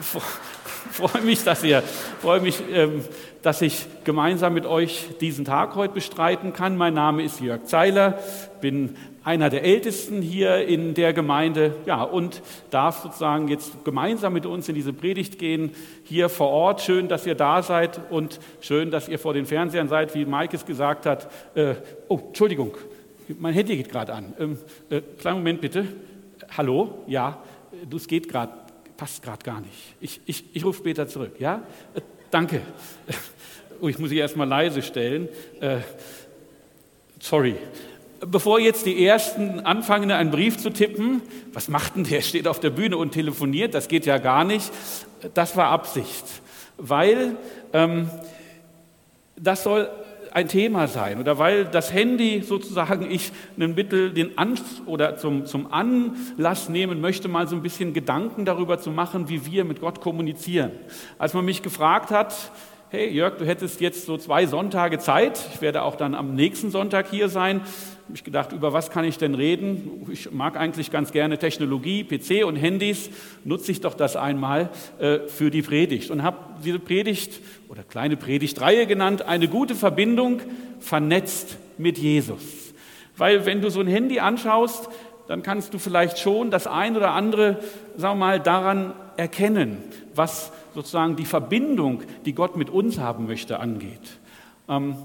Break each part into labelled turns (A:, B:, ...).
A: freue mich, dass ihr, freue mich, ähm, dass ich gemeinsam mit euch diesen Tag heute bestreiten kann. Mein Name ist Jörg Zeiler, bin einer der Ältesten hier in der Gemeinde, ja, und darf sozusagen jetzt gemeinsam mit uns in diese Predigt gehen, hier vor Ort. Schön, dass ihr da seid und schön, dass ihr vor den Fernsehern seid, wie Mike es gesagt hat. Äh, oh, Entschuldigung, mein Handy geht gerade an. Ähm, äh, kleinen Moment bitte. Hallo? Ja, es geht gerade passt gerade gar nicht. Ich, ich, ich rufe später zurück, ja? Äh, danke. Oh, ich muss sie erstmal leise stellen. Äh, sorry. Bevor jetzt die Ersten anfangen, einen Brief zu tippen, was macht denn der? Steht auf der Bühne und telefoniert, das geht ja gar nicht. Das war Absicht, weil ähm, das soll ein Thema sein oder weil das Handy sozusagen ich einen Mittel den An oder zum, zum Anlass nehmen möchte, mal so ein bisschen Gedanken darüber zu machen, wie wir mit Gott kommunizieren. Als man mich gefragt hat, hey Jörg, du hättest jetzt so zwei Sonntage Zeit, ich werde auch dann am nächsten Sonntag hier sein, habe ich gedacht, über was kann ich denn reden? Ich mag eigentlich ganz gerne Technologie, PC und Handys, nutze ich doch das einmal äh, für die Predigt und habe diese Predigt oder kleine Predigtreihe genannt, eine gute Verbindung vernetzt mit Jesus. Weil wenn du so ein Handy anschaust, dann kannst du vielleicht schon das ein oder andere, sagen wir mal, daran erkennen, was sozusagen die Verbindung, die Gott mit uns haben möchte, angeht. Ähm,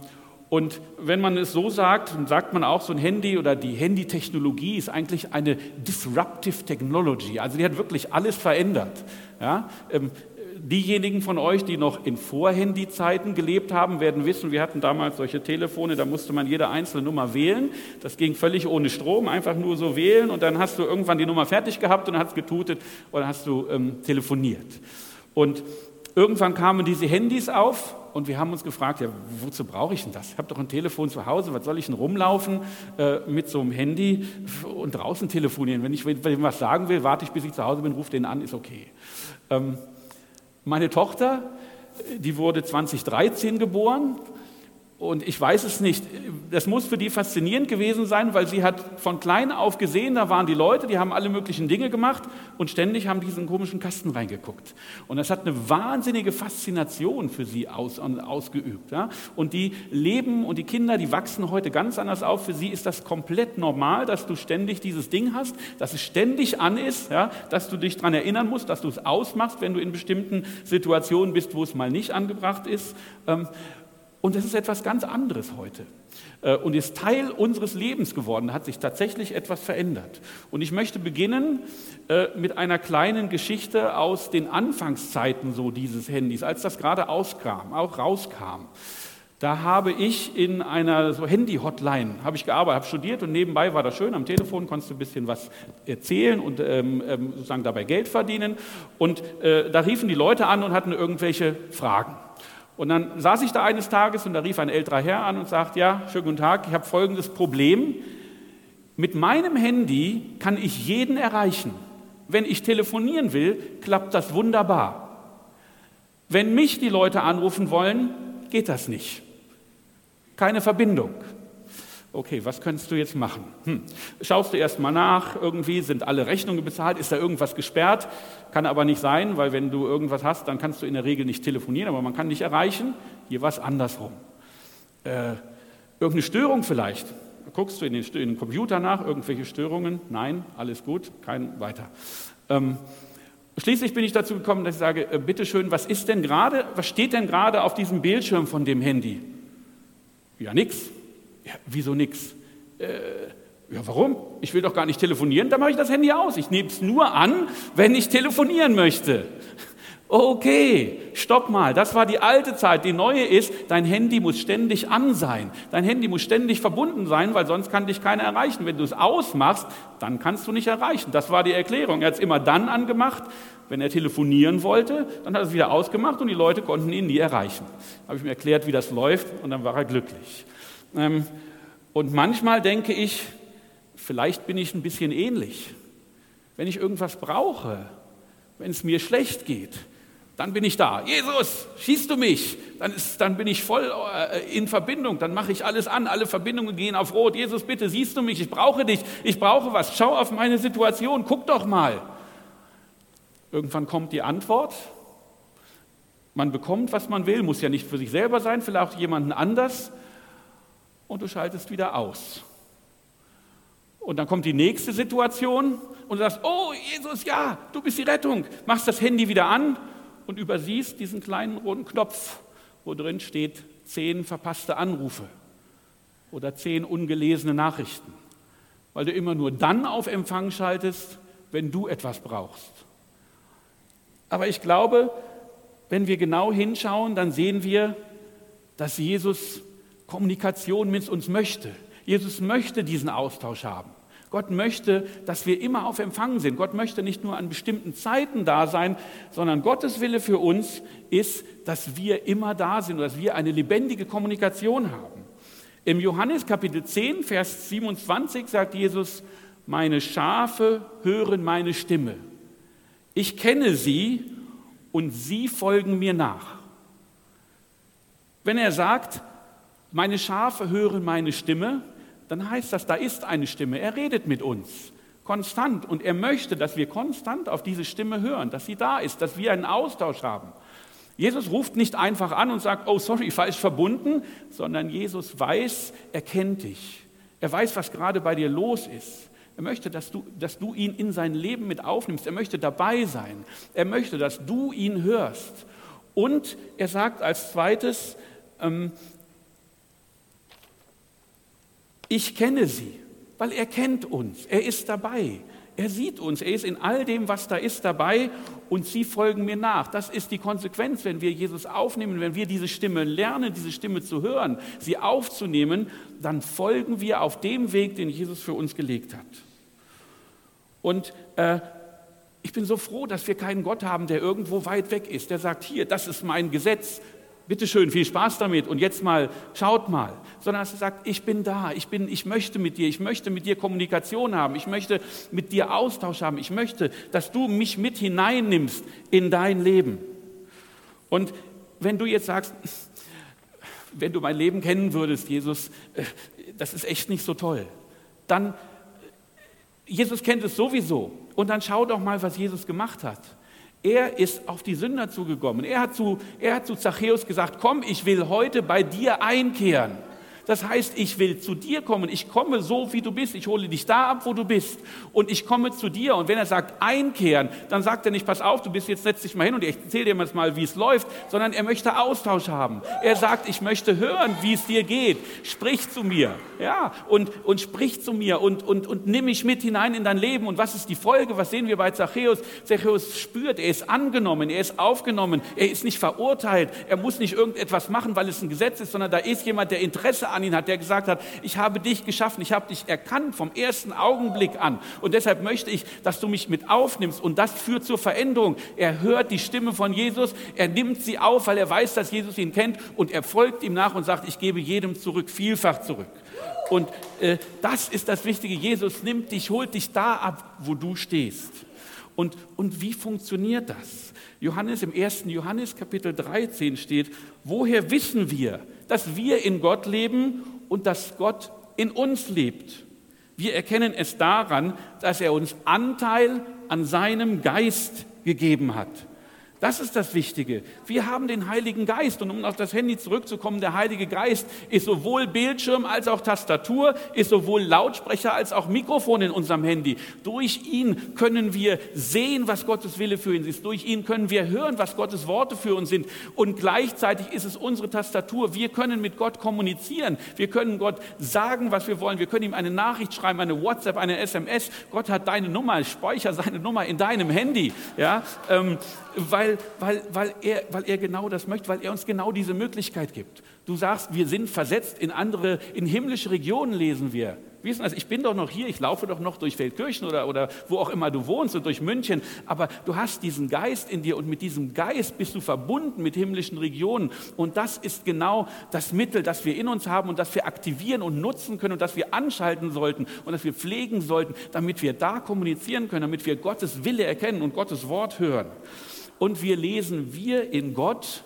A: und wenn man es so sagt, dann sagt man auch, so ein Handy oder die Handytechnologie ist eigentlich eine disruptive Technology. Also die hat wirklich alles verändert. Ja? Ähm, diejenigen von euch, die noch in Vorhandy-Zeiten gelebt haben, werden wissen, wir hatten damals solche Telefone, da musste man jede einzelne Nummer wählen. Das ging völlig ohne Strom, einfach nur so wählen und dann hast du irgendwann die Nummer fertig gehabt und dann hat es getutet dann hast du ähm, telefoniert. Und irgendwann kamen diese Handys auf und wir haben uns gefragt, ja, wozu brauche ich denn das? Ich habe doch ein Telefon zu Hause, was soll ich denn rumlaufen äh, mit so einem Handy und draußen telefonieren? Wenn ich, ich was sagen will, warte ich, bis ich zu Hause bin, rufe den an, ist okay. Ähm, meine Tochter, die wurde 2013 geboren und ich weiß es nicht. Das muss für die faszinierend gewesen sein, weil sie hat von klein auf gesehen, da waren die Leute, die haben alle möglichen Dinge gemacht und ständig haben diesen komischen Kasten reingeguckt. Und das hat eine wahnsinnige Faszination für sie aus, ausgeübt. Ja? Und die leben und die Kinder, die wachsen heute ganz anders auf. Für sie ist das komplett normal, dass du ständig dieses Ding hast, dass es ständig an ist, ja? dass du dich daran erinnern musst, dass du es ausmachst, wenn du in bestimmten Situationen bist, wo es mal nicht angebracht ist. Ähm, und das ist etwas ganz anderes heute äh, und ist Teil unseres Lebens geworden, hat sich tatsächlich etwas verändert. Und ich möchte beginnen äh, mit einer kleinen Geschichte aus den Anfangszeiten so dieses Handys, als das gerade auskam, auch rauskam. Da habe ich in einer so Handy-Hotline habe ich gearbeitet, habe studiert und nebenbei war das schön. Am Telefon konntest du ein bisschen was erzählen und ähm, ähm sozusagen dabei Geld verdienen. Und äh, da riefen die Leute an und hatten irgendwelche Fragen. Und dann saß ich da eines Tages und da rief ein älterer Herr an und sagt, ja, schönen guten Tag, ich habe folgendes Problem. Mit meinem Handy kann ich jeden erreichen. Wenn ich telefonieren will, klappt das wunderbar. Wenn mich die Leute anrufen wollen, geht das nicht. Keine Verbindung. Okay, was könntest du jetzt machen? Hm. Schaust du erst mal nach, irgendwie sind alle Rechnungen bezahlt, ist da irgendwas gesperrt? Kann aber nicht sein, weil wenn du irgendwas hast, dann kannst du in der Regel nicht telefonieren, aber man kann dich erreichen. Hier war es andersrum. Äh, irgendeine Störung vielleicht. Guckst du in den, in den, Computer nach, irgendwelche Störungen? Nein, alles gut, kein weiter. Ähm, Schließlich bin ich dazu gekommen, dass ich sage, äh, bitteschön, was ist denn gerade, was steht denn gerade auf diesem Bildschirm von dem Handy? Ja, nichts. Ja, wieso nix? Äh, ja, warum? Ich will doch gar nicht telefonieren, dann mache ich das Handy aus. Ich nehme es nur an, wenn ich telefonieren möchte. Okay, stopp mal, das war die alte Zeit. Die neue ist, dein Handy muss ständig an sein. Dein Handy muss ständig verbunden sein, weil sonst kann dich keiner erreichen. Wenn du es ausmachst, dann kannst du nicht erreichen. Das war die Erklärung. Er hat es immer dann angemacht, wenn er telefonieren wollte, dann hat er es wieder ausgemacht und die Leute konnten ihn nie erreichen. Da habe ich mir erklärt, wie das läuft und dann war er glücklich. Ähm, und manchmal denke ich, vielleicht bin ich ein bisschen ähnlich. Wenn ich irgendwas brauche, wenn es mir schlecht geht, dann bin ich da. Jesus, schießt du mich? Dann, ist, dann bin ich voll äh, in Verbindung. Dann mache ich alles an. Alle Verbindungen gehen auf Rot. Jesus, bitte, siehst du mich? Ich brauche dich. Ich brauche was. Schau auf meine Situation. Guck doch mal. Irgendwann kommt die Antwort. Man bekommt, was man will, muss ja nicht für sich selber sein, vielleicht auch jemanden anders. Und du schaltest wieder aus. Und dann kommt die nächste Situation und du sagst, oh Jesus, ja, du bist die Rettung. Machst das Handy wieder an und übersiehst diesen kleinen roten Knopf, wo drin steht, zehn verpasste Anrufe oder zehn ungelesene Nachrichten, weil du immer nur dann auf Empfang schaltest, wenn du etwas brauchst. Aber ich glaube, wenn wir genau hinschauen, dann sehen wir, dass Jesus Kommunikation mit uns möchte. Jesus möchte diesen Austausch haben. Gott möchte, dass wir immer auf Empfang sind. Gott möchte nicht nur an bestimmten Zeiten da sein, sondern Gottes Wille für uns ist, dass wir immer da sind dass wir eine lebendige Kommunikation haben. Im Johannes Kapitel 10, Vers 27 sagt Jesus, meine Schafe hören meine Stimme. Ich kenne sie und sie folgen mir nach. Wenn er sagt, meine Schafe hören meine Stimme, dann heißt das, da ist eine Stimme. Er redet mit uns konstant und er möchte, dass wir konstant auf diese Stimme hören, dass sie da ist, dass wir einen Austausch haben. Jesus ruft nicht einfach an und sagt, oh sorry, falsch verbunden, sondern Jesus weiß, er kennt dich. Er weiß, was gerade bei dir los ist. Er möchte, dass du, dass du ihn in sein Leben mit aufnimmst. Er möchte dabei sein. Er möchte, dass du ihn hörst. Und er sagt als zweites, ähm, ich kenne sie, weil er kennt uns, er ist dabei, er sieht uns, er ist in all dem, was da ist, dabei. Und sie folgen mir nach. Das ist die Konsequenz, wenn wir Jesus aufnehmen, wenn wir diese Stimme lernen, diese Stimme zu hören, sie aufzunehmen, dann folgen wir auf dem Weg, den Jesus für uns gelegt hat. Und äh, ich bin so froh, dass wir keinen Gott haben, der irgendwo weit weg ist, der sagt, hier, das ist mein Gesetz, bitteschön, viel Spaß damit und jetzt mal, schaut mal, sondern dass er sagt, ich bin da, ich, bin, ich möchte mit dir, ich möchte mit dir Kommunikation haben, ich möchte mit dir Austausch haben, ich möchte, dass du mich mit hineinnimmst in dein Leben. Und wenn du jetzt sagst, wenn du mein Leben kennen würdest, Jesus, äh, das ist echt nicht so toll, dann, Jesus kennt es sowieso. Und dann schau doch mal, was Jesus gemacht hat. Er ist auf die Sünder zugekommen. Er hat zu, er hat zu Zachäus gesagt, komm, ich will heute bei dir einkehren. Das heißt, ich will zu dir kommen. Ich komme so, wie du bist. Ich hole dich da ab, wo du bist. Und ich komme zu dir. Und wenn er sagt, einkehren, dann sagt er nicht, pass auf, du bist jetzt, setz dich mal hin und ich erzähle dir mal, wie es läuft, sondern er möchte Austausch haben. Er sagt, ich möchte hören, wie es dir geht. Sprich zu mir. Ja, und, und sprich zu mir und, und, und nimm mich mit hinein in dein Leben. Und was ist die Folge? Was sehen wir bei Zachäus? Zachäus spürt, er ist angenommen, er ist aufgenommen, er ist nicht verurteilt, er muss nicht irgendetwas machen, weil es ein Gesetz ist, sondern da ist jemand, der Interesse an ihn hat, der gesagt hat, ich habe dich geschaffen, ich habe dich erkannt vom ersten Augenblick an und deshalb möchte ich, dass du mich mit aufnimmst und das führt zur Veränderung. Er hört die Stimme von Jesus, er nimmt sie auf, weil er weiß, dass Jesus ihn kennt und er folgt ihm nach und sagt, ich gebe jedem zurück, vielfach zurück. Und äh, das ist das Wichtige. Jesus nimmt dich, holt dich da ab, wo du stehst. Und, und wie funktioniert das? Johannes im 1. Johannes Kapitel 13 steht, woher wissen wir, dass wir in Gott leben und dass Gott in uns lebt? Wir erkennen es daran, dass er uns Anteil an seinem Geist gegeben hat. Das ist das Wichtige. Wir haben den Heiligen Geist. Und um auf das Handy zurückzukommen, der Heilige Geist ist sowohl Bildschirm als auch Tastatur, ist sowohl Lautsprecher als auch Mikrofon in unserem Handy. Durch ihn können wir sehen, was Gottes Wille für uns ist. Durch ihn können wir hören, was Gottes Worte für uns sind. Und gleichzeitig ist es unsere Tastatur. Wir können mit Gott kommunizieren. Wir können Gott sagen, was wir wollen. Wir können ihm eine Nachricht schreiben, eine WhatsApp, eine SMS. Gott hat deine Nummer, speicher seine Nummer in deinem Handy. Ja, ähm, weil, weil, weil, er, weil er genau das möchte, weil er uns genau diese Möglichkeit gibt. Du sagst, wir sind versetzt in andere, in himmlische Regionen lesen wir. Wie ist das? Ich bin doch noch hier, ich laufe doch noch durch Feldkirchen oder, oder wo auch immer du wohnst und durch München, aber du hast diesen Geist in dir und mit diesem Geist bist du verbunden mit himmlischen Regionen. Und das ist genau das Mittel, das wir in uns haben und das wir aktivieren und nutzen können und das wir anschalten sollten und das wir pflegen sollten, damit wir da kommunizieren können, damit wir Gottes Wille erkennen und Gottes Wort hören und wir lesen wir in Gott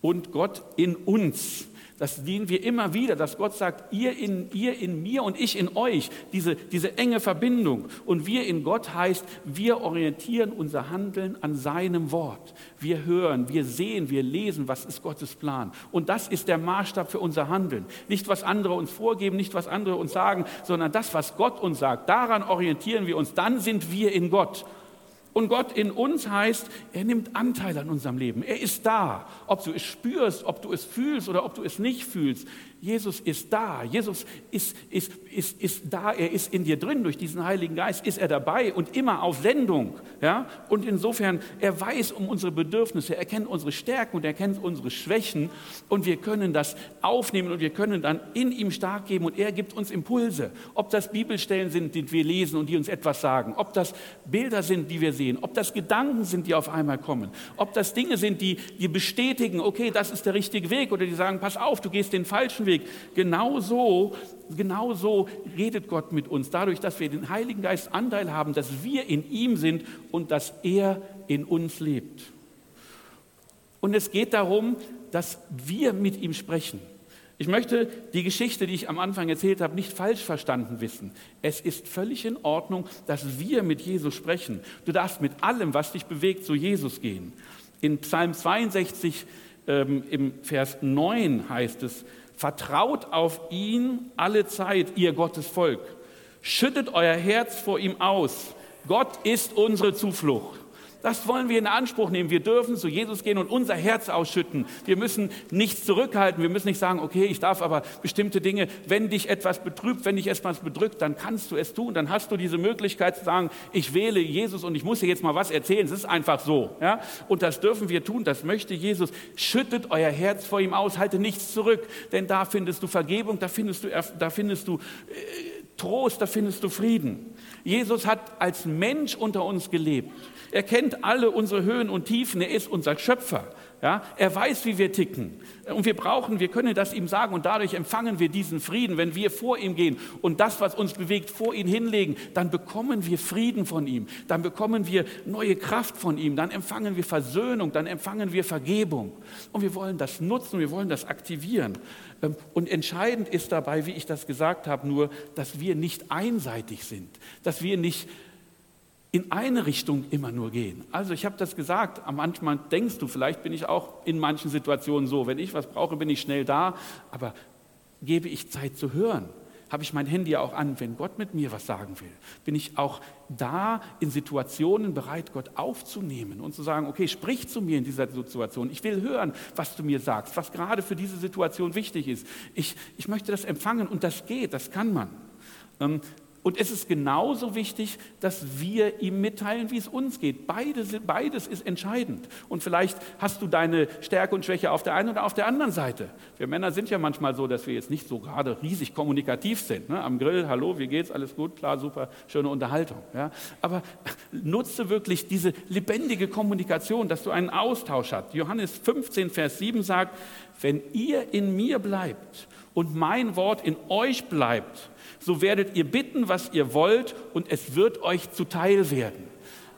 A: und Gott in uns. Das sehen wir immer wieder, dass Gott sagt, ihr in, ihr in mir und ich in euch, diese, diese enge Verbindung. Und wir in Gott heißt, wir orientieren unser Handeln an seinem Wort. Wir hören, wir sehen, wir lesen, was ist Gottes Plan. Und das ist der Maßstab für unser Handeln. Nicht, was andere uns vorgeben, nicht, was andere uns sagen, sondern das, was Gott uns sagt. Daran orientieren wir uns. Dann sind wir in Gott. Und Gott in uns heißt, er nimmt Anteil an unserem Leben. Er ist da. Ob du es spürst, ob du es fühlst oder ob du es nicht fühlst. Jesus ist da. Jesus ist, ist, ist, ist da. Er ist in dir drin. Durch diesen Heiligen Geist ist er dabei und immer auf Sendung. Ja? Und insofern, er weiß um unsere Bedürfnisse. Er kennt unsere Stärken und er kennt unsere Schwächen. Und wir können das aufnehmen und wir können dann in ihm stark geben. Und er gibt uns Impulse. Ob das Bibelstellen sind, die wir lesen und die uns etwas sagen. Ob das Bilder sind, die wir sehen. Ob das Gedanken sind, die auf einmal kommen. Ob das Dinge sind, die, die bestätigen, okay, das ist der richtige Weg. Oder die sagen, pass auf, du gehst den falschen Weg. Genau genau so redet Gott mit uns, dadurch, dass wir den Heiligen Geist Anteil haben, dass wir in ihm sind und dass er in uns lebt. Und es geht darum, dass wir mit ihm sprechen. Ich möchte die Geschichte, die ich am Anfang erzählt habe, nicht falsch verstanden wissen. Es ist völlig in Ordnung, dass wir mit Jesus sprechen. Du darfst mit allem, was dich bewegt, zu Jesus gehen. In Psalm 62 ähm, im Vers 9 heißt es, Vertraut auf ihn alle Zeit, ihr Gottes Volk. Schüttet euer Herz vor ihm aus. Gott ist unsere Zuflucht. Das wollen wir in Anspruch nehmen. Wir dürfen zu Jesus gehen und unser Herz ausschütten. Wir müssen nichts zurückhalten. Wir müssen nicht sagen, okay, ich darf aber bestimmte Dinge, wenn dich etwas betrübt, wenn dich etwas bedrückt, dann kannst du es tun. Dann hast du diese Möglichkeit zu sagen, ich wähle Jesus und ich muss dir jetzt mal was erzählen. Es ist einfach so. Ja? Und das dürfen wir tun. Das möchte Jesus. Schüttet euer Herz vor ihm aus. Halte nichts zurück. Denn da findest du Vergebung, da findest du, da findest du äh, Trost, da findest du Frieden. Jesus hat als Mensch unter uns gelebt. Er kennt alle unsere Höhen und Tiefen. Er ist unser Schöpfer. Ja, er weiß, wie wir ticken. Und wir brauchen, wir können das ihm sagen und dadurch empfangen wir diesen Frieden. Wenn wir vor ihm gehen und das, was uns bewegt, vor ihn hinlegen, dann bekommen wir Frieden von ihm. Dann bekommen wir neue Kraft von ihm. Dann empfangen wir Versöhnung. Dann empfangen wir Vergebung. Und wir wollen das nutzen. Wir wollen das aktivieren. Ähm, und entscheidend ist dabei, wie ich das gesagt habe, nur, dass wir nicht einseitig sind. Dass wir nicht in eine Richtung immer nur gehen. Also ich habe das gesagt, manchmal denkst du, vielleicht bin ich auch in manchen Situationen so, wenn ich was brauche, bin ich schnell da, aber gebe ich Zeit zu hören? Habe ich mein Handy auch an, wenn Gott mit mir was sagen will? Bin ich auch da in Situationen bereit, Gott aufzunehmen und zu sagen, okay, sprich zu mir in dieser Situation. Ich will hören, was du mir sagst, was gerade für diese Situation wichtig ist. Ich, ich möchte das empfangen und das geht, das kann man. Ähm, und es ist genauso wichtig, dass wir ihm mitteilen, wie es uns geht. Beides, beides ist entscheidend. Und vielleicht hast du deine Stärke und Schwäche auf der einen oder auf der anderen Seite. Wir Männer sind ja manchmal so, dass wir jetzt nicht so gerade riesig kommunikativ sind. Ne? Am Grill, hallo, wie geht's? Alles gut? Klar, super, schöne Unterhaltung. Ja? Aber nutze wirklich diese lebendige Kommunikation, dass du einen Austausch hast. Johannes 15, Vers 7 sagt, wenn ihr in mir bleibt und mein Wort in euch bleibt, so werdet ihr bitten, was ihr wollt, und es wird euch zuteil werden.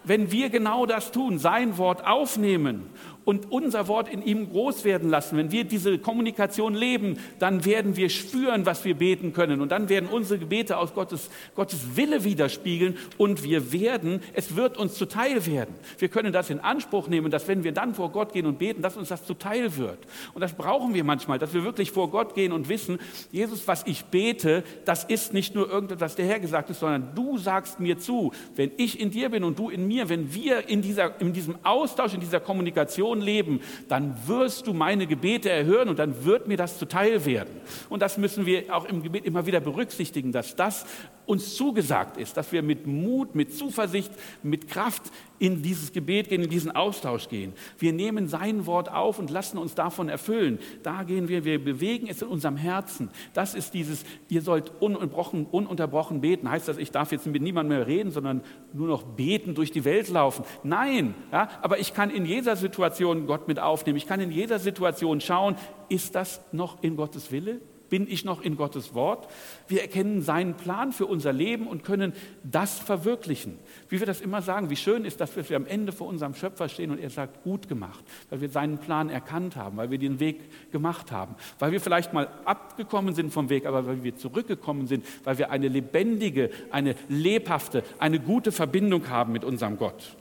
A: Wenn wir genau das tun, sein Wort aufnehmen und unser Wort in ihm groß werden lassen, wenn wir diese Kommunikation leben, dann werden wir spüren, was wir beten können. Und dann werden unsere Gebete aus Gottes, Gottes Wille widerspiegeln und wir werden, es wird uns zuteil werden. Wir können das in Anspruch nehmen, dass wenn wir dann vor Gott gehen und beten, dass uns das zuteil wird. Und das brauchen wir manchmal, dass wir wirklich vor Gott gehen und wissen, Jesus, was ich bete, das ist nicht nur irgendetwas, der Herr gesagt ist, sondern du sagst mir zu, wenn ich in dir bin und du in mir, wenn wir in, dieser, in diesem Austausch, in dieser Kommunikation Situation leben, dann wirst du meine Gebete erhören und dann wird mir das zuteil werden. Und das müssen wir auch im Gebet immer wieder berücksichtigen, dass das uns zugesagt ist, dass wir mit Mut, mit Zuversicht, mit Kraft in dieses Gebet gehen, in diesen Austausch gehen. Wir nehmen sein Wort auf und lassen uns davon erfüllen. Da gehen wir, wir bewegen es in unserem Herzen. Das ist dieses, ihr sollt ununterbrochen, ununterbrochen beten. Heißt das, ich darf jetzt mit niemandem mehr reden, sondern nur noch beten, durch die Welt laufen? Nein, ja, aber ich kann in jeder Situation Gott mit aufnehmen. Ich kann in jeder Situation schauen, ist das noch in Gottes Wille? Bin ich noch in Gottes Wort? Wir erkennen seinen Plan für unser Leben und können das verwirklichen. Wie wir das immer sagen, wie schön ist, dass wir am Ende vor unserem Schöpfer stehen und er sagt, gut gemacht, weil wir seinen Plan erkannt haben, weil wir den Weg gemacht haben, weil wir vielleicht mal abgekommen sind vom Weg, aber weil wir zurückgekommen sind, weil wir eine lebendige, eine lebhafte, eine gute Verbindung haben mit unserem Gott.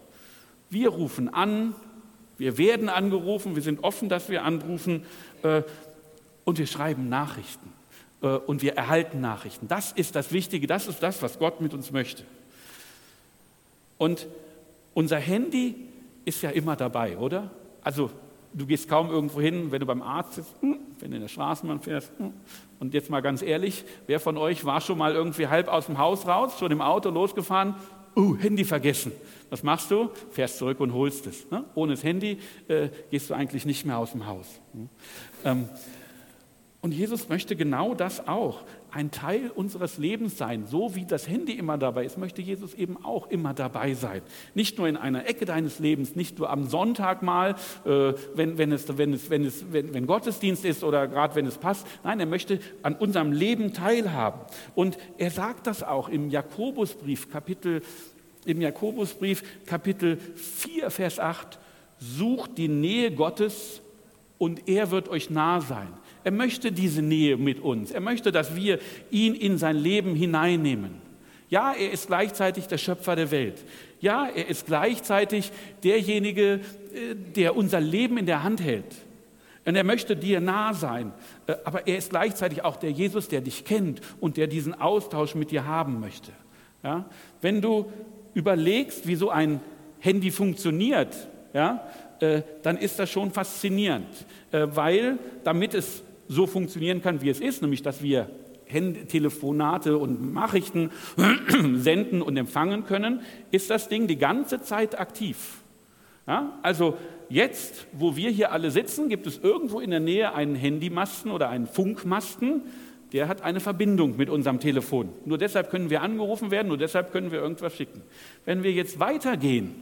A: Wir rufen an, wir werden angerufen, wir sind offen, dass wir anrufen äh, und wir schreiben Nachrichten äh, und wir erhalten Nachrichten. Das ist das Wichtige, das ist das, was Gott mit uns möchte. Und unser Handy ist ja immer dabei, oder? Also du gehst kaum irgendwo hin, wenn du beim Arzt bist, hm, wenn du in der Straßenbahn fährst. Hm. Und jetzt mal ganz ehrlich, wer von euch war schon mal irgendwie halb aus dem Haus raus, schon im Auto losgefahren uh, Handy vergessen. Was machst du? Fährst zurück und holst es. Ne? Ohne das Handy äh, gehst du eigentlich nicht mehr aus dem Haus. Hm? Ähm, und Jesus möchte genau das auch, ein Teil unseres Lebens sein. So wie das Handy immer dabei ist, möchte Jesus eben auch immer dabei sein. Nicht nur in einer Ecke deines Lebens, nicht nur am Sonntag mal, äh, wenn, wenn, es, wenn, es, wenn, es, wenn, wenn Gottesdienst ist oder gerade wenn es passt. Nein, er möchte an unserem Leben teilhaben. Und er sagt das auch im Jakobusbrief, Kapitel, im Jakobusbrief, Kapitel 4, Vers 8. Sucht die Nähe Gottes und er wird euch nah sein. Er möchte diese Nähe mit uns. Er möchte, dass wir ihn in sein Leben hineinnehmen. Ja, er ist gleichzeitig der Schöpfer der Welt. Ja, er ist gleichzeitig derjenige, äh, der unser Leben in der Hand hält. Und er möchte dir nah sein. Äh, aber er ist gleichzeitig auch der Jesus, der dich kennt und der diesen Austausch mit dir haben möchte. Ja? Wenn du überlegst, wie so ein Handy funktioniert, ja, äh, dann ist das schon faszinierend, weil damit es so funktionieren kann, wie es ist, nämlich dass wir Telefonate und Nachrichten senden und empfangen können, ist das Ding die ganze Zeit aktiv. Ja? Also jetzt, wo wir hier alle sitzen, gibt es irgendwo in der Nähe einen Handymasten oder einen Funkmasten, der hat eine Verbindung mit unserem Telefon. Nur deshalb können wir angerufen werden, nur deshalb können wir irgendwas schicken. Wenn wir jetzt weitergehen,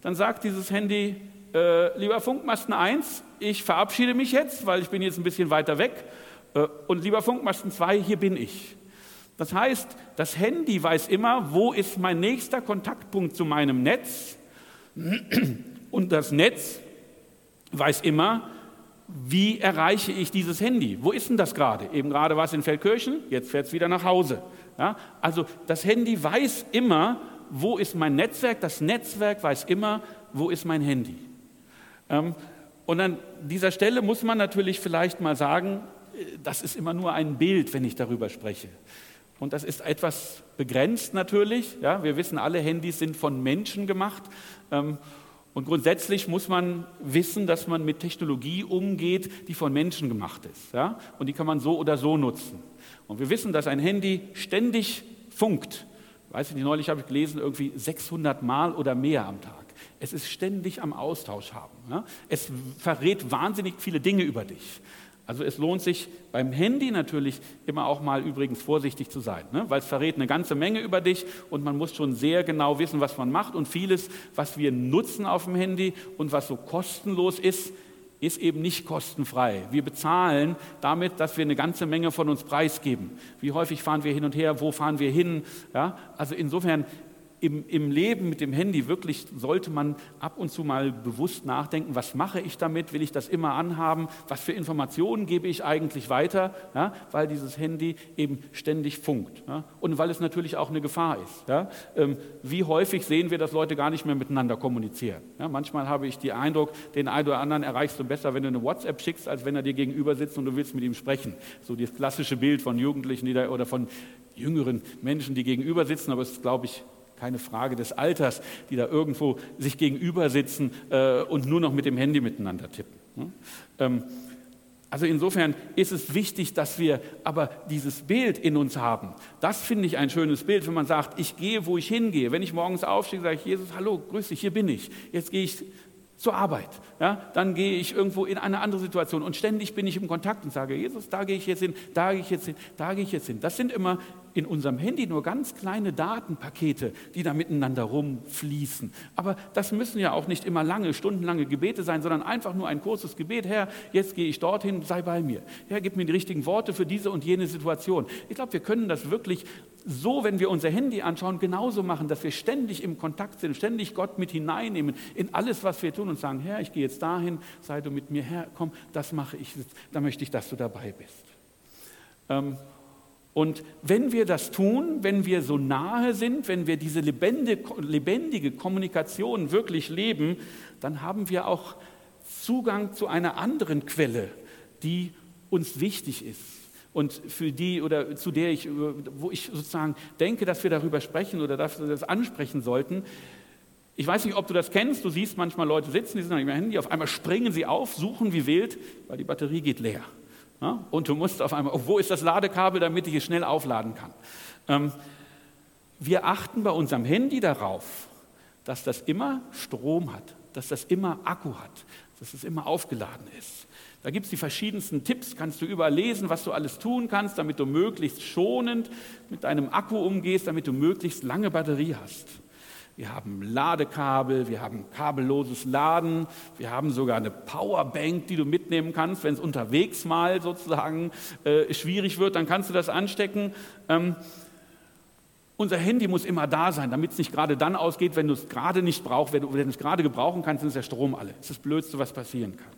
A: dann sagt dieses Handy, äh, lieber Funkmasten 1, ich verabschiede mich jetzt, weil ich bin jetzt ein bisschen weiter weg. Äh, und lieber Funkmasten 2, hier bin ich. Das heißt, das Handy weiß immer, wo ist mein nächster Kontaktpunkt zu meinem Netz. Und das Netz weiß immer, wie erreiche ich dieses Handy? Wo ist denn das gerade? Eben gerade war es in Feldkirchen, jetzt fährt es wieder nach Hause. Ja? Also das Handy weiß immer, wo ist mein Netzwerk? Das Netzwerk weiß immer, wo ist mein Handy. Ähm, und an dieser Stelle muss man natürlich vielleicht mal sagen, äh, das ist immer nur ein Bild, wenn ich darüber spreche. Und das ist etwas begrenzt natürlich. Ja, wir wissen, alle Handys sind von Menschen gemacht. Ähm, und grundsätzlich muss man wissen, dass man mit Technologie umgeht, die von Menschen gemacht ist. Ja? Und die kann man so oder so nutzen. Und wir wissen, dass ein Handy ständig funkt. Weiß ich nicht, neulich habe ich gelesen, irgendwie 600 Mal oder mehr am Tag. Es ist ständig am Austausch haben. Ja? Es verrät wahnsinnig viele Dinge über dich. Also es lohnt sich beim Handy natürlich immer auch mal übrigens vorsichtig zu sein, ne? weil es verrät eine ganze Menge über dich und man muss schon sehr genau wissen, was man macht und vieles, was wir nutzen auf dem Handy und was so kostenlos ist, ist eben nicht kostenfrei. Wir bezahlen damit, dass wir eine ganze Menge von uns preisgeben. Wie häufig fahren wir hin und her, wo fahren wir hin? Ja? Also insofern im, im Leben mit dem Handy wirklich sollte man ab und zu mal bewusst nachdenken, was mache ich damit, will ich das immer anhaben, was für Informationen gebe ich eigentlich weiter, ja, weil dieses Handy eben ständig funkt ja, und weil es natürlich auch eine Gefahr ist. Ja. Ähm, wie häufig sehen wir, dass Leute gar nicht mehr miteinander kommunizieren. manchmal habe ich den Eindruck, den einen oder anderen erreichst du besser, wenn du eine WhatsApp schickst, als wenn er dir gegenüber sitzt und du willst mit ihm sprechen. So das klassische Bild von Jugendlichen da, oder von jüngeren Menschen, die gegenüber sitzen, aber es ist, glaube ich, keine Frage des Alters, die da irgendwo sich gegenüber sitzen äh, und nur noch mit dem Handy miteinander tippen. Ne? Ähm, also insofern ist es wichtig, dass wir aber dieses Bild in uns haben. Das finde ich ein schönes Bild, wenn man sagt, ich gehe, wo ich hingehe. Wenn ich morgens aufstehe, sage ich, Jesus, hallo, grüß dich, hier bin ich. Jetzt gehe ich zur Arbeit. Ja, dann gehe ich irgendwo in eine andere Situation und ständig bin ich im Kontakt und sage, Jesus, da gehe ich jetzt hin, da gehe ich jetzt hin, da gehe ich jetzt hin. Das sind immer in unserem Handy nur ganz kleine Datenpakete, die da miteinander rumfließen. Aber das müssen ja auch nicht immer lange, stundenlange Gebete sein, sondern einfach nur ein kurzes Gebet. Herr, jetzt gehe ich dorthin, sei bei mir. Herr, gib mir die richtigen Worte für diese und jene Situation. Ich glaube, wir können das wirklich so, wenn wir unser Handy anschauen, genauso machen, dass wir ständig im Kontakt sind, ständig Gott mit hineinnehmen in alles, was wir tun und sagen, Herr, ich gehe jetzt dahin, sei du mit mir, Herr, komm, das mache ich, da möchte ich, dass du dabei bist. Ähm, und wenn wir das tun, wenn wir so nahe sind, wenn wir diese lebendige Kommunikation wirklich leben, dann haben wir auch Zugang zu einer anderen Quelle, die uns wichtig ist und für die oder zu der ich, wo ich sozusagen denke, dass wir darüber sprechen oder dass wir das ansprechen sollten. Ich weiß nicht, ob du das kennst. Du siehst manchmal Leute sitzen, die sind an ihrem Handy, auf einmal springen sie auf, suchen wie wild, weil die Batterie geht leer. Ja? Und du musst auf einmal, oh, wo ist das Ladekabel, damit ich es schnell aufladen kann? Ähm, wir achten bei unserem Handy darauf, dass das immer Strom hat, dass das immer Akku hat, dass es immer aufgeladen ist. Da gibt es die verschiedensten Tipps, kannst du überall lesen, was du alles tun kannst, damit du möglichst schonend mit deinem Akku umgehst, damit du möglichst lange Batterie hast. Wir haben Ladekabel, wir haben kabelloses Laden, wir haben sogar eine Powerbank, die du mitnehmen kannst, wenn es unterwegs mal sozusagen äh, schwierig wird, dann kannst du das anstecken. Ähm, unser Handy muss immer da sein, damit es nicht gerade dann ausgeht, wenn du es gerade nicht brauchst, wenn du, es gerade gebrauchen kannst, dann ist der Strom alle. Das ist das Blödste, was passieren kann.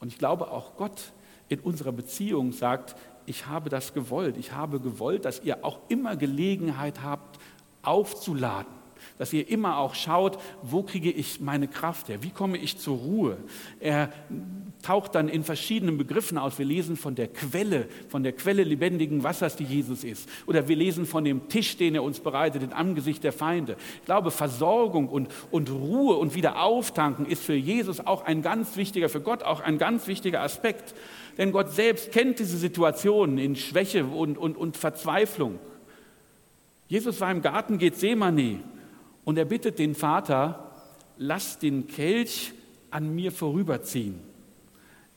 A: Und ich glaube, auch Gott in unserer Beziehung sagt, ich habe das gewollt. Ich habe gewollt, dass ihr auch immer Gelegenheit habt, aufzuladen. Dass ihr immer auch schaut, wo kriege ich meine Kraft her? Wie komme ich zur Ruhe? Er taucht dann in verschiedenen Begriffen aus. Wir lesen von der Quelle, von der Quelle lebendigen Wassers, die Jesus ist. Oder wir lesen von dem Tisch, den er uns bereitet, im Angesicht der Feinde. Ich glaube, Versorgung und, und Ruhe und Wiederauftanken ist für Jesus auch ein ganz wichtiger, für Gott auch ein ganz wichtiger Aspekt. Denn Gott selbst kennt diese Situationen in Schwäche und, und, und Verzweiflung. Jesus war im Garten Gethsemane und er bittet den Vater, lass den Kelch an mir vorüberziehen.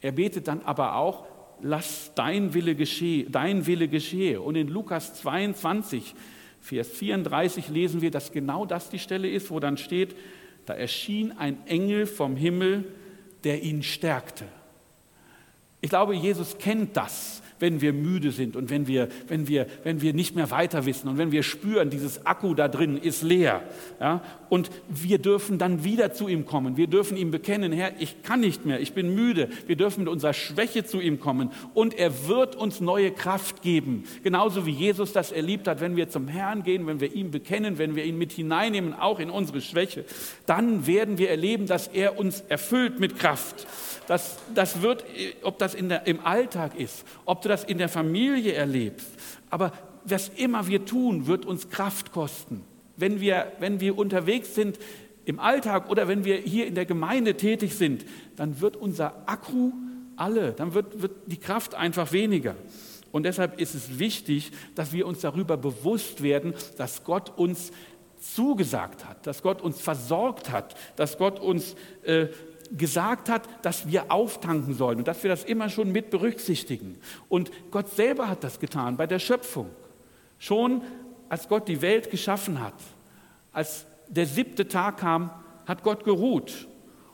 A: Er betet dann aber auch, lass dein Wille geschehe, dein Wille geschehe. Und in Lukas 22, Vers 34 lesen wir, dass genau das die Stelle ist, wo dann steht, da erschien ein Engel vom Himmel, der ihn stärkte. Ich glaube, Jesus kennt das wenn wir müde sind und wenn wir, wenn wir, wenn wir nicht mehr weiter wissen und wenn wir spüren, dieses Akku da drin ist leer. Ja? Und wir dürfen dann wieder zu ihm kommen. Wir dürfen ihm bekennen, Herr, ich kann nicht mehr, ich bin müde. Wir dürfen mit unserer Schwäche zu ihm kommen und er wird uns neue Kraft geben. Genauso wie Jesus das erlebt hat, wenn wir zum Herrn gehen, wenn wir ihn bekennen, wenn wir ihn mit hineinnehmen, auch in unsere Schwäche, dann werden wir erleben, dass er uns erfüllt mit Kraft. Das, das wird, ob das in der, im Alltag ist, ob das in der Familie erlebst. Aber was immer wir tun, wird uns Kraft kosten. Wenn wir, wenn wir unterwegs sind im Alltag oder wenn wir hier in der Gemeinde tätig sind, dann wird unser Akku alle, dann wird, wird die Kraft einfach weniger. Und deshalb ist es wichtig, dass wir uns darüber bewusst werden, dass Gott uns zugesagt hat, dass Gott uns versorgt hat, dass Gott uns äh, gesagt hat, dass wir auftanken sollen und dass wir das immer schon mit berücksichtigen. Und Gott selber hat das getan bei der Schöpfung. Schon als Gott die Welt geschaffen hat, als der siebte Tag kam, hat Gott geruht.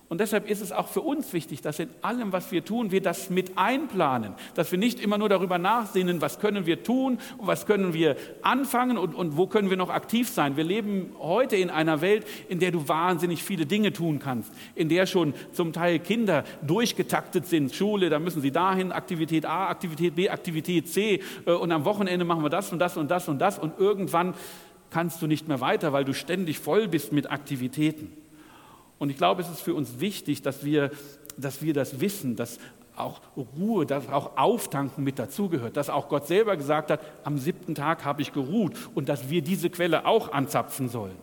A: Und deshalb ist es auch für uns wichtig, dass in allem, was wir tun, wir das mit einplanen. Dass wir nicht immer nur darüber nachsinnen, was können wir tun was können wir anfangen und, und wo können wir noch aktiv sein. Wir leben heute in einer Welt, in der du wahnsinnig viele Dinge tun kannst, in der schon zum Teil Kinder durchgetaktet sind. Schule, da müssen sie dahin, Aktivität A, Aktivität B, Aktivität C äh, und am Wochenende machen wir das und das und das und das und irgendwann kannst du nicht mehr weiter, weil du ständig voll bist mit Aktivitäten. Und ich glaube, es ist für uns wichtig, dass wir, dass wir das wissen, dass auch Ruhe, dass auch Auftanken mit dazugehört, dass auch Gott selber gesagt hat, am siebten Tag habe ich geruht und dass wir diese Quelle auch anzapfen sollen.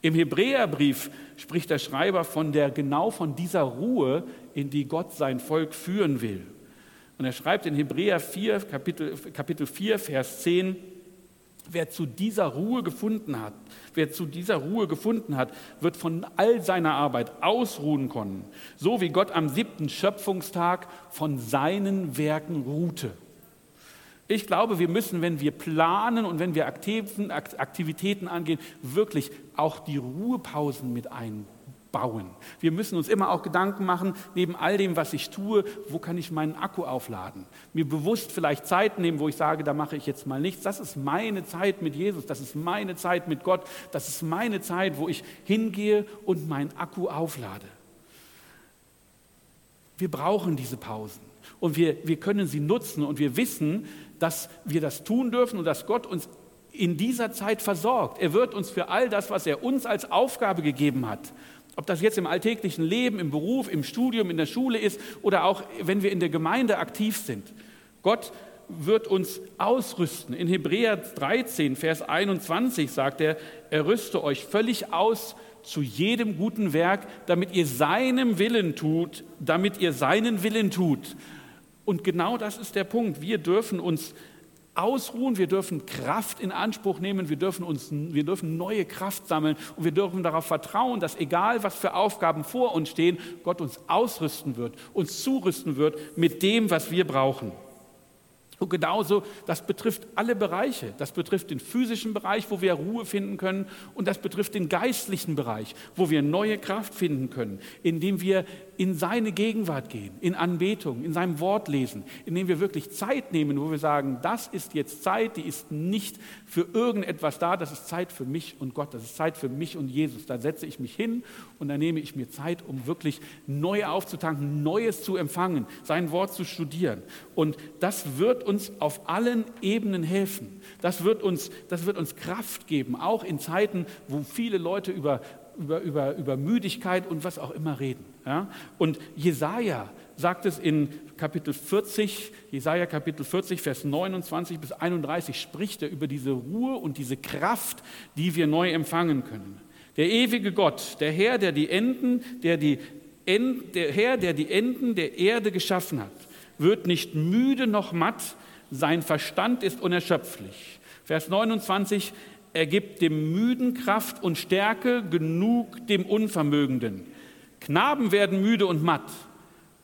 A: Im Hebräerbrief spricht der Schreiber von der genau von dieser Ruhe, in die Gott sein Volk führen will. Und er schreibt in Hebräer 4, Kapitel, Kapitel 4, Vers 10, Wer zu dieser Ruhe gefunden hat, wer zu dieser Ruhe gefunden hat, wird von all seiner Arbeit ausruhen können, so wie Gott am siebten Schöpfungstag von seinen Werken ruhte. Ich glaube, wir müssen, wenn wir planen und wenn wir Aktivitäten angehen, wirklich auch die Ruhepausen mit einbauen. Wir müssen uns immer auch Gedanken machen, neben all dem, was ich tue, wo kann ich meinen Akku aufladen? Mir bewusst vielleicht Zeit nehmen, wo ich sage, da mache ich jetzt mal nichts. Das ist meine Zeit mit Jesus, das ist meine Zeit mit Gott, das ist meine Zeit, wo ich hingehe und meinen Akku auflade. Wir brauchen diese Pausen und wir, wir können sie nutzen und wir wissen, dass wir das tun dürfen und dass Gott uns in dieser Zeit versorgt. Er wird uns für all das, was er uns als Aufgabe gegeben hat, ob das jetzt im alltäglichen Leben, im Beruf, im Studium, in der Schule ist oder auch wenn wir in der Gemeinde aktiv sind. Gott wird uns ausrüsten. In Hebräer 13, Vers 21 sagt er, er rüste euch völlig aus zu jedem guten Werk, damit ihr seinem Willen tut, damit ihr seinen Willen tut. Und genau das ist der Punkt. Wir dürfen uns ausruhen, wir dürfen Kraft in Anspruch nehmen, wir dürfen, uns, wir dürfen neue Kraft sammeln und wir dürfen darauf vertrauen, dass egal was für Aufgaben vor uns stehen, Gott uns ausrüsten wird, uns zurüsten wird mit dem, was wir brauchen. Und genauso, das betrifft alle Bereiche. Das betrifft den physischen Bereich, wo wir Ruhe finden können. Und das betrifft den geistlichen Bereich, wo wir neue Kraft finden können, indem wir in seine Gegenwart gehen, in Anbetung, in seinem Wort lesen, indem wir wirklich Zeit nehmen, wo wir sagen, das ist jetzt Zeit, die ist nicht für irgendetwas da, das ist Zeit für mich und Gott, das ist Zeit für mich und Jesus. Da setze ich mich hin und da nehme ich mir Zeit, um wirklich neu aufzutanken, Neues zu empfangen, sein Wort zu studieren. Und das wird uns auf allen Ebenen helfen. Das wird uns, das wird uns Kraft geben, auch in Zeiten, wo viele Leute über über, über, über Müdigkeit und was auch immer reden. Ja? Und Jesaja sagt es in Kapitel 40, Jesaja Kapitel 40, Vers 29 bis 31, spricht er über diese Ruhe und diese Kraft, die wir neu empfangen können. Der ewige Gott, der Herr, der die Enden, der die End, der Herr, der die Enden der Erde geschaffen hat, wird nicht müde noch matt, sein Verstand ist unerschöpflich. Vers 29, er gibt dem Müden Kraft und Stärke genug dem Unvermögenden. Knaben werden müde und matt.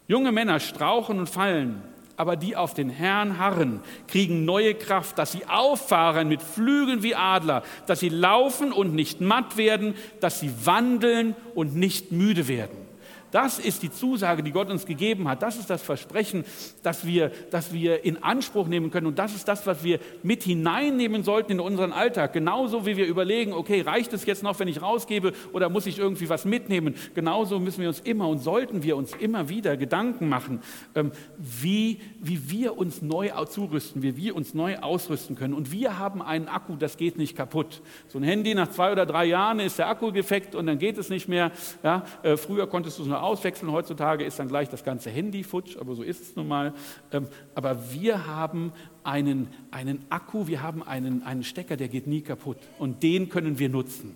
A: Junge Männer strauchen und fallen. Aber die auf den Herrn harren, kriegen neue Kraft, dass sie auffahren mit Flügeln wie Adler, dass sie laufen und nicht matt werden, dass sie wandeln und nicht müde werden. Das ist die Zusage, die Gott uns gegeben hat. Das ist das Versprechen, das wir, das wir in Anspruch nehmen können. Und das ist das, was wir mit hineinnehmen sollten in unseren Alltag. Genauso wie wir überlegen, okay, reicht es jetzt noch, wenn ich rausgebe oder muss ich irgendwie was mitnehmen? Genauso müssen wir uns immer und sollten wir uns immer wieder Gedanken machen, ähm, wie, wie wir uns neu zurüsten, wie wir uns neu ausrüsten können. Und wir haben einen Akku, das geht nicht kaputt. So ein Handy nach zwei oder drei Jahren ist der Akku defekt und dann geht es nicht mehr. Ja, äh, früher konntest du es nur auswechseln. Heutzutage ist dann gleich das ganze Handy futsch, aber so ist es nun mal. Ähm, aber wir haben einen, einen Akku, wir haben einen, einen Stecker, der geht nie kaputt. Und den können wir nutzen.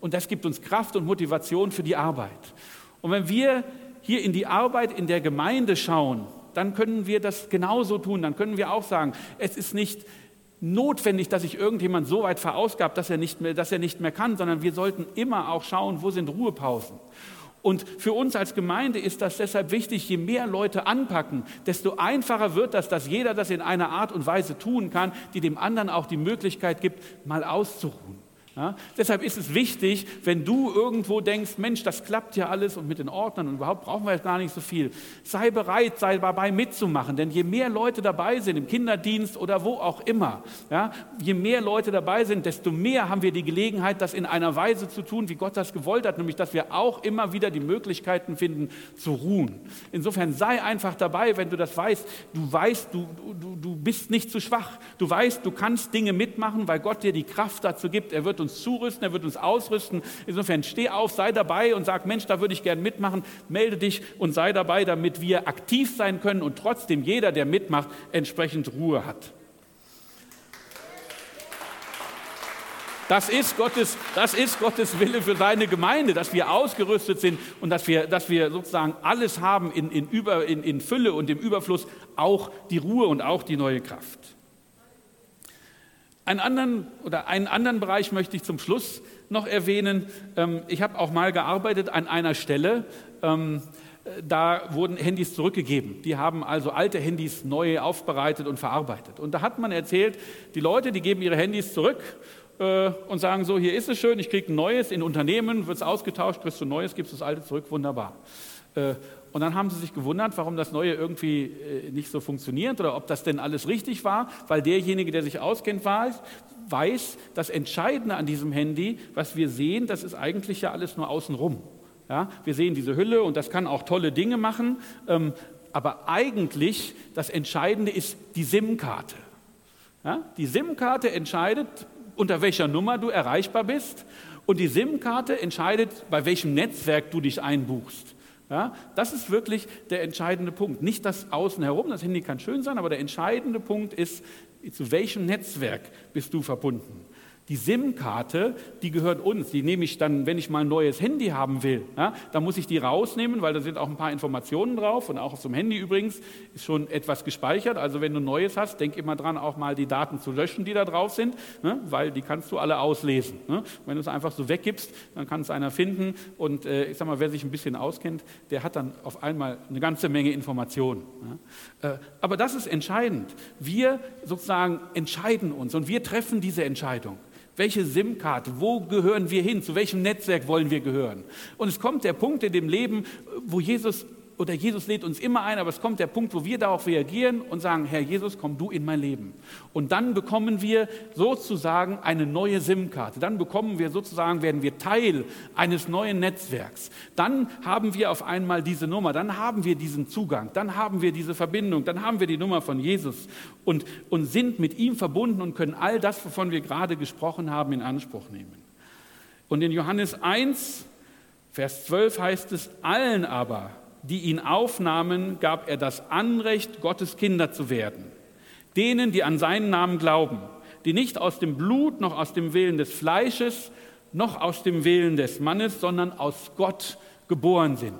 A: Und das gibt uns Kraft und Motivation für die Arbeit. Und wenn wir hier in die Arbeit in der Gemeinde schauen, dann können wir das genauso tun. Dann können wir auch sagen, es ist nicht notwendig, dass sich irgendjemand so weit verausgabt, dass er, nicht mehr, dass er nicht mehr kann, sondern wir sollten immer auch schauen, wo sind Ruhepausen. Und für uns als Gemeinde ist das deshalb wichtig, je mehr Leute anpacken, desto einfacher wird das, dass jeder das in einer Art und Weise tun kann, die dem anderen auch die Möglichkeit gibt, mal auszuruhen. Ja, deshalb ist es wichtig, wenn du irgendwo denkst, Mensch, das klappt ja alles und mit den Ordnern und überhaupt brauchen wir jetzt gar nicht so viel. Sei bereit, sei dabei mitzumachen, denn je mehr Leute dabei sind, im Kinderdienst oder wo auch immer, ja, je mehr Leute dabei sind, desto mehr haben wir die Gelegenheit, das in einer Weise zu tun, wie Gott das gewollt hat, nämlich dass wir auch immer wieder die Möglichkeiten finden, zu ruhen. Insofern sei einfach dabei, wenn du das weißt. Du weißt, du, du, du bist nicht zu schwach. Du weißt, du kannst Dinge mitmachen, weil Gott dir die Kraft dazu gibt. Er wird uns uns zurüsten, er wird uns ausrüsten. Insofern steh auf, sei dabei und sag, Mensch, da würde ich gern mitmachen. Melde dich und sei dabei, damit wir aktiv sein können und trotzdem jeder, der mitmacht, entsprechend Ruhe hat. Das ist, Gottes, das ist Gottes Wille für seine Gemeinde, dass wir ausgerüstet sind und dass wir, dass wir sozusagen alles haben in, in, Über, in, in Fülle und im Überfluss, auch die Ruhe und auch die neue Kraft. Einen anderen, oder einen anderen Bereich möchte ich zum Schluss noch erwähnen. Ähm, ich habe auch mal gearbeitet an einer Stelle, ähm, da wurden Handys zurückgegeben. Die haben also alte Handys neu aufbereitet und verarbeitet. Und da hat man erzählt, die Leute, die geben ihre Handys zurück äh, und sagen so, hier ist es schön, ich kriege ein neues, in Unternehmen wird es ausgetauscht, kriegst du ein neues, gibst du das alte zurück, wunderbar. Und dann haben sie sich gewundert, warum das Neue irgendwie äh, nicht so funktioniert oder ob das denn alles richtig war, weil derjenige, der sich auskennt, weiß, weiß, das Entscheidende an diesem Handy, was wir sehen, das ist eigentlich ja alles nur außenrum. Ja, wir sehen diese Hülle und das kann auch tolle Dinge machen, ähm, aber eigentlich das Entscheidende ist die SIM-Karte. Ja, die SIM-Karte entscheidet, unter welcher Nummer du erreichbar bist und die SIM-Karte entscheidet, bei welchem Netzwerk du dich einbuchst. Ja, das ist wirklich der entscheidende Punkt. Nicht das Außen herum, das Handy kann schön sein, aber der entscheidende Punkt ist, zu welchem Netzwerk bist du verbunden. Die SIM-Karte, die gehört uns. Die nehme ich dann, wenn ich mal ein neues Handy haben will. Ja, dann muss ich die rausnehmen, weil da sind auch ein paar Informationen drauf. Und auch auf einem Handy übrigens ist schon etwas gespeichert. Also wenn du ein neues hast, denk immer dran, auch mal die Daten zu löschen, die da drauf sind, ne, weil die kannst du alle auslesen. Ne. Wenn du es einfach so weggibst, dann kann es einer finden. Und äh, ich sag mal, wer sich ein bisschen auskennt, der hat dann auf einmal eine ganze Menge Informationen. Ja. Äh, aber das ist entscheidend. Wir sozusagen entscheiden uns und wir treffen diese Entscheidung. Welche SIM-Karte? Wo gehören wir hin? Zu welchem Netzwerk wollen wir gehören? Und es kommt der Punkt in dem Leben, wo Jesus oder Jesus lädt uns immer ein, aber es kommt der Punkt, wo wir darauf reagieren und sagen, Herr Jesus, komm du in mein Leben. Und dann bekommen wir sozusagen eine neue SIM-Karte. Dann bekommen wir sozusagen, werden wir Teil eines neuen Netzwerks. Dann haben wir auf einmal diese Nummer, dann haben wir diesen Zugang, dann haben wir diese Verbindung, dann haben wir die Nummer von Jesus und, und sind mit ihm verbunden und können all das, wovon wir gerade gesprochen haben, in Anspruch nehmen. Und in Johannes 1, Vers 12 heißt es, allen aber, die ihn aufnahmen, gab er das Anrecht, Gottes Kinder zu werden. Denen, die an seinen Namen glauben, die nicht aus dem Blut, noch aus dem Willen des Fleisches, noch aus dem Willen des Mannes, sondern aus Gott geboren sind.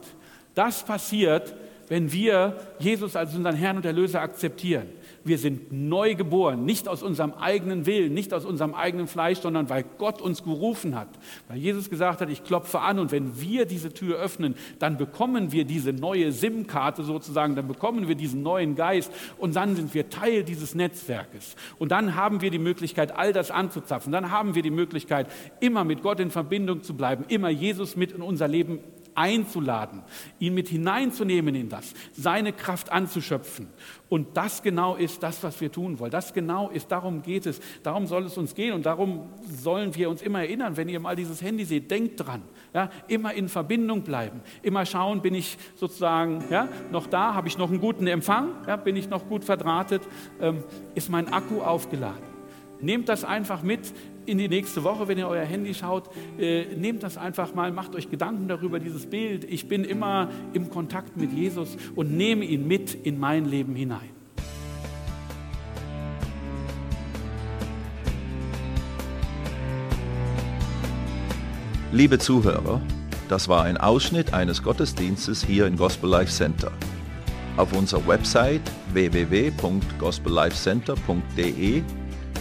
A: Das passiert, wenn wir Jesus als unseren Herrn und Erlöser akzeptieren. Wir sind neu geboren, nicht aus unserem eigenen Willen, nicht aus unserem eigenen Fleisch, sondern weil Gott uns gerufen hat. Weil Jesus gesagt hat, ich klopfe an und wenn wir diese Tür öffnen, dann bekommen wir diese neue SIM-Karte sozusagen, dann bekommen wir diesen neuen Geist und dann sind wir Teil dieses Netzwerkes. Und dann haben wir die Möglichkeit, all das anzuzapfen. Dann haben wir die Möglichkeit, immer mit Gott in Verbindung zu bleiben, immer Jesus mit in unser Leben einzuladen, ihn mit hineinzunehmen in das, seine Kraft anzuschöpfen. Und das genau ist das, was wir tun wollen. Das genau ist, darum geht es. Darum soll es uns gehen und darum sollen wir uns immer erinnern, wenn ihr mal dieses Handy seht, denkt dran. Ja, immer in Verbindung bleiben. Immer schauen, bin ich sozusagen ja, noch da, habe ich noch einen guten Empfang, ja, bin ich noch gut verdrahtet, ähm, ist mein Akku aufgeladen. Nehmt das einfach mit in die nächste Woche, wenn ihr euer Handy schaut. Äh, nehmt das einfach mal, macht euch Gedanken darüber, dieses Bild. Ich bin immer im Kontakt mit Jesus und nehme ihn mit in mein Leben hinein.
B: Liebe Zuhörer, das war ein Ausschnitt eines Gottesdienstes hier im Gospel Life Center. Auf unserer Website www.gospellifecenter.de